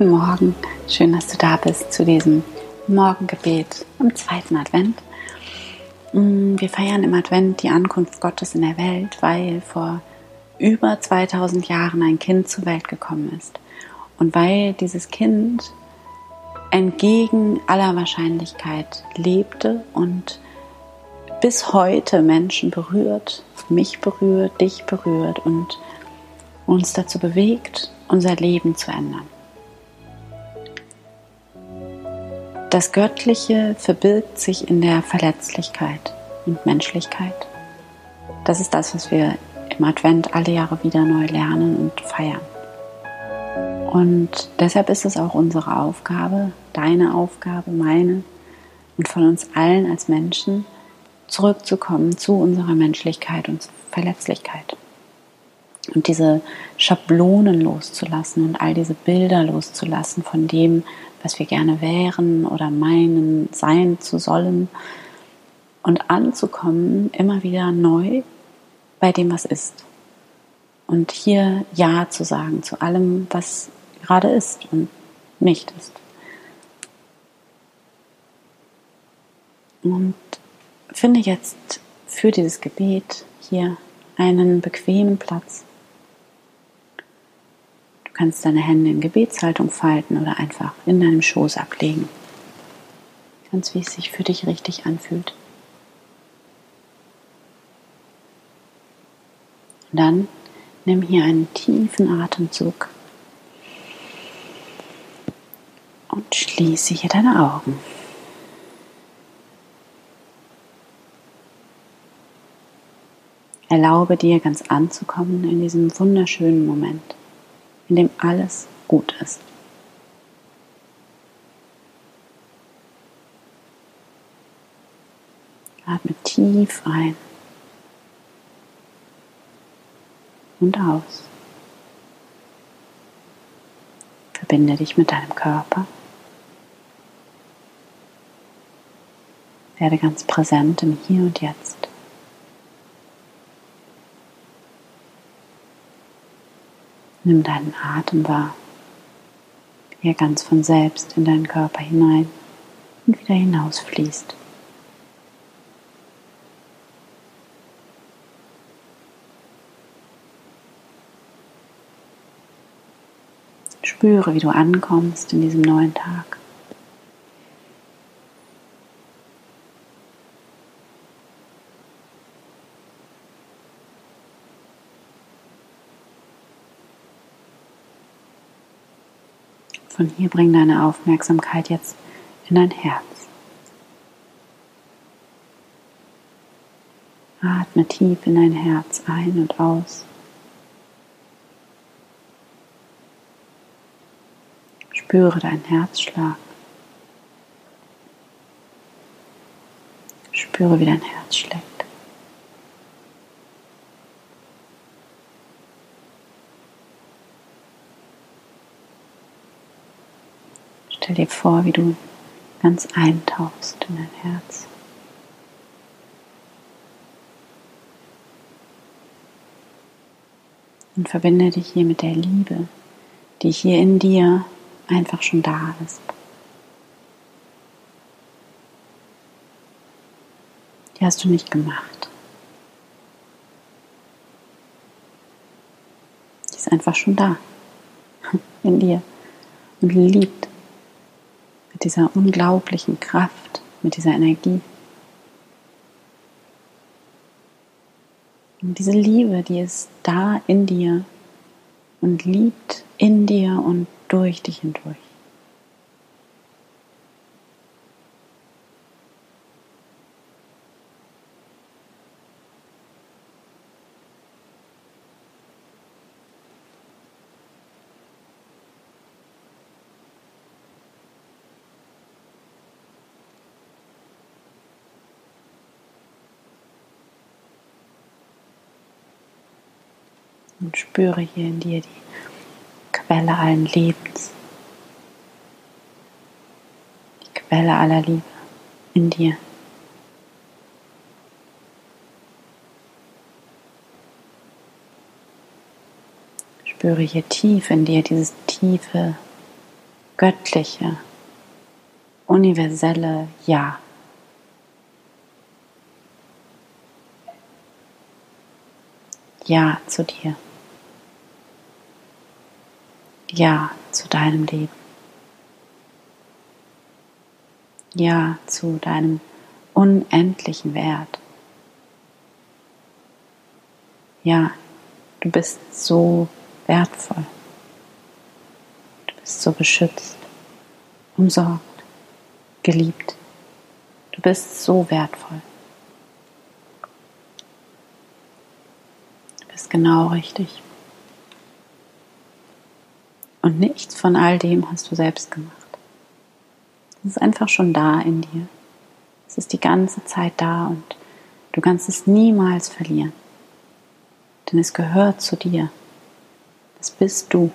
Guten Morgen, schön, dass du da bist zu diesem Morgengebet am zweiten Advent. Mm, wir feiern im Advent die Ankunft Gottes in der Welt, weil vor über 2000 Jahren ein Kind zur Welt gekommen ist. Und weil dieses Kind entgegen aller Wahrscheinlichkeit lebte und bis heute Menschen berührt, mich berührt, dich berührt und uns dazu bewegt, unser Leben zu ändern. Das Göttliche verbirgt sich in der Verletzlichkeit und Menschlichkeit. Das ist das, was wir im Advent alle Jahre wieder neu lernen und feiern. Und deshalb ist es auch unsere Aufgabe, deine Aufgabe, meine und von uns allen als Menschen, zurückzukommen zu unserer Menschlichkeit und Verletzlichkeit. Und diese Schablonen loszulassen und all diese Bilder loszulassen von dem, was wir gerne wären oder meinen, sein zu sollen. Und anzukommen immer wieder neu bei dem, was ist. Und hier Ja zu sagen zu allem, was gerade ist und nicht ist. Und finde jetzt für dieses Gebet hier einen bequemen Platz. Kannst deine Hände in Gebetshaltung falten oder einfach in deinem Schoß ablegen. Ganz wie es sich für dich richtig anfühlt. Und dann nimm hier einen tiefen Atemzug und schließe hier deine Augen. Erlaube dir ganz anzukommen in diesem wunderschönen Moment, in dem alles gut ist. Atme tief ein und aus. Verbinde dich mit deinem Körper. Werde ganz präsent im Hier und Jetzt. Nimm deinen Atem wahr, wie er ganz von selbst in deinen Körper hinein und wieder hinausfließt. Spüre, wie du ankommst in diesem neuen Tag. Von hier bring deine Aufmerksamkeit jetzt in dein Herz. Atme tief in dein Herz ein und aus. Spüre deinen Herzschlag. Spüre, wie dein Herz schlägt. Stell dir vor, wie du ganz eintauchst in dein Herz. Und verbinde dich hier mit der Liebe, die hier in dir einfach schon da ist. Die hast du nicht gemacht. Die ist einfach schon da in dir und liebt mit dieser unglaublichen Kraft, mit dieser Energie. Und diese Liebe, die ist da in dir und liebt in dir und durch dich hindurch. Und spüre hier in dir die Quelle allen Lebens, die Quelle aller Liebe in dir. Spüre hier tief in dir dieses tiefe göttliche, universelle Ja. Ja zu dir. Ja zu deinem Leben. Ja zu deinem unendlichen Wert. Ja, du bist so wertvoll. Du bist so beschützt, umsorgt, geliebt. Du bist so wertvoll. Du bist genau richtig. Und nichts von all dem hast du selbst gemacht. Es ist einfach schon da in dir. Es ist die ganze Zeit da und du kannst es niemals verlieren. Denn es gehört zu dir. Das bist du.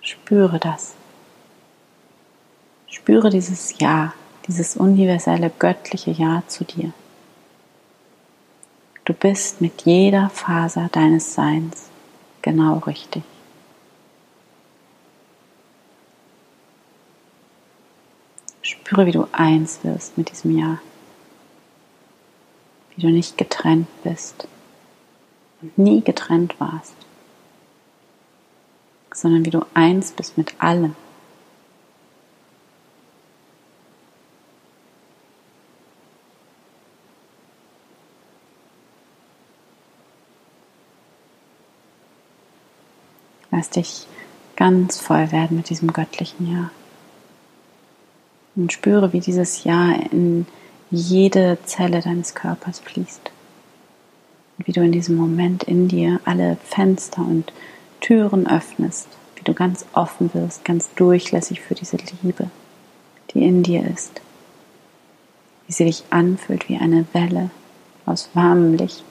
Spüre das. Spüre dieses Ja, dieses universelle göttliche Ja zu dir. Du bist mit jeder Faser deines Seins genau richtig. Spüre, wie du eins wirst mit diesem Ja. Wie du nicht getrennt bist und nie getrennt warst, sondern wie du eins bist mit allem. Lass dich ganz voll werden mit diesem göttlichen Ja. Und spüre, wie dieses Ja in jede Zelle deines Körpers fließt. Und wie du in diesem Moment in dir alle Fenster und Türen öffnest, wie du ganz offen wirst, ganz durchlässig für diese Liebe, die in dir ist. Wie sie dich anfühlt wie eine Welle aus warmem Licht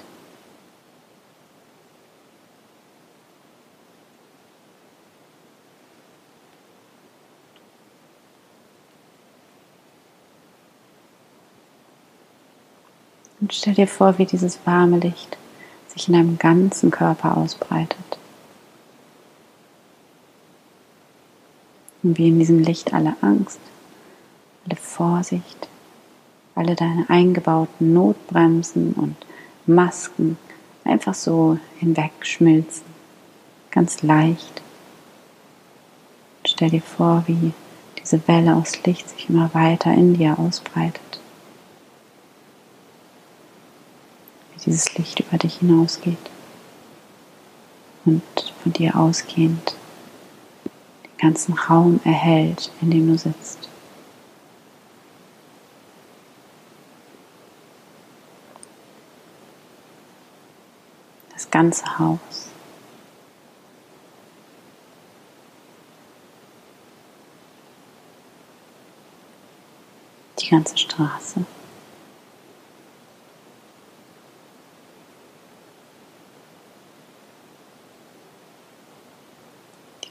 Und stell dir vor, wie dieses warme Licht sich in deinem ganzen Körper ausbreitet. Und wie in diesem Licht alle Angst, alle Vorsicht, alle deine eingebauten Notbremsen und Masken einfach so hinwegschmilzen. Ganz leicht. Und stell dir vor, wie diese Welle aus Licht sich immer weiter in dir ausbreitet. Dieses Licht über dich hinausgeht und von dir ausgehend den ganzen Raum erhält, in dem du sitzt. Das ganze Haus. Die ganze Straße.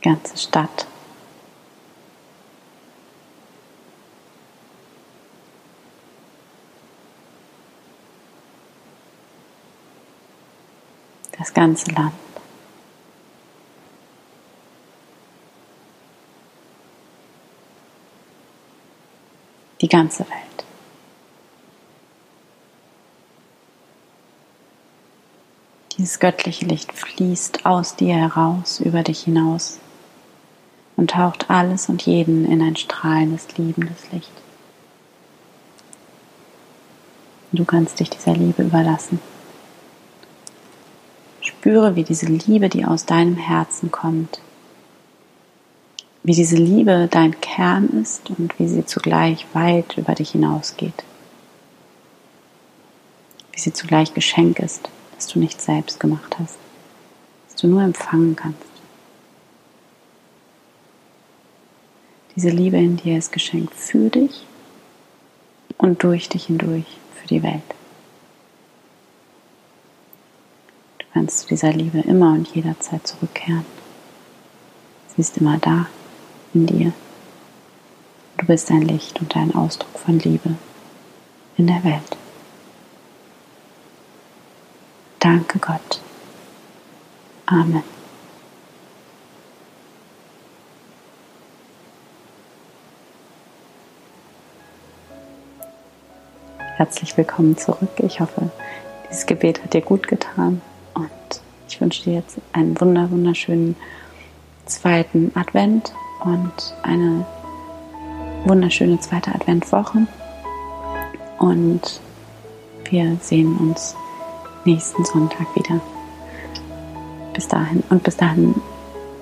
Ganze Stadt. Das ganze Land. Die ganze Welt. Dieses göttliche Licht fließt aus dir heraus, über dich hinaus und taucht alles und jeden in ein strahlendes, liebendes Licht. Du kannst dich dieser Liebe überlassen. Spüre, wie diese Liebe, die aus deinem Herzen kommt, wie diese Liebe dein Kern ist und wie sie zugleich weit über dich hinausgeht. Wie sie zugleich Geschenk ist, das du nicht selbst gemacht hast, das du nur empfangen kannst. Diese Liebe in dir ist geschenkt für dich und durch dich hindurch für die Welt. Du kannst zu dieser Liebe immer und jederzeit zurückkehren. Sie ist immer da in dir. Du bist ein Licht und ein Ausdruck von Liebe in der Welt. Danke Gott. Amen. Herzlich willkommen zurück. Ich hoffe, dieses Gebet hat dir gut getan und ich wünsche dir jetzt einen wunder wunderschönen zweiten Advent und eine wunderschöne zweite Adventwoche. Und wir sehen uns nächsten Sonntag wieder. Bis dahin und bis dahin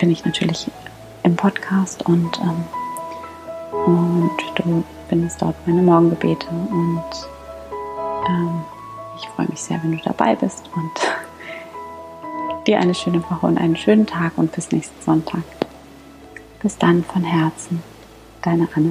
bin ich natürlich im Podcast und, ähm, und du findest dort meine Morgengebete und ähm, ich freue mich sehr, wenn du dabei bist und dir eine schöne Woche und einen schönen Tag und bis nächsten Sonntag. Bis dann von Herzen, deine Anne.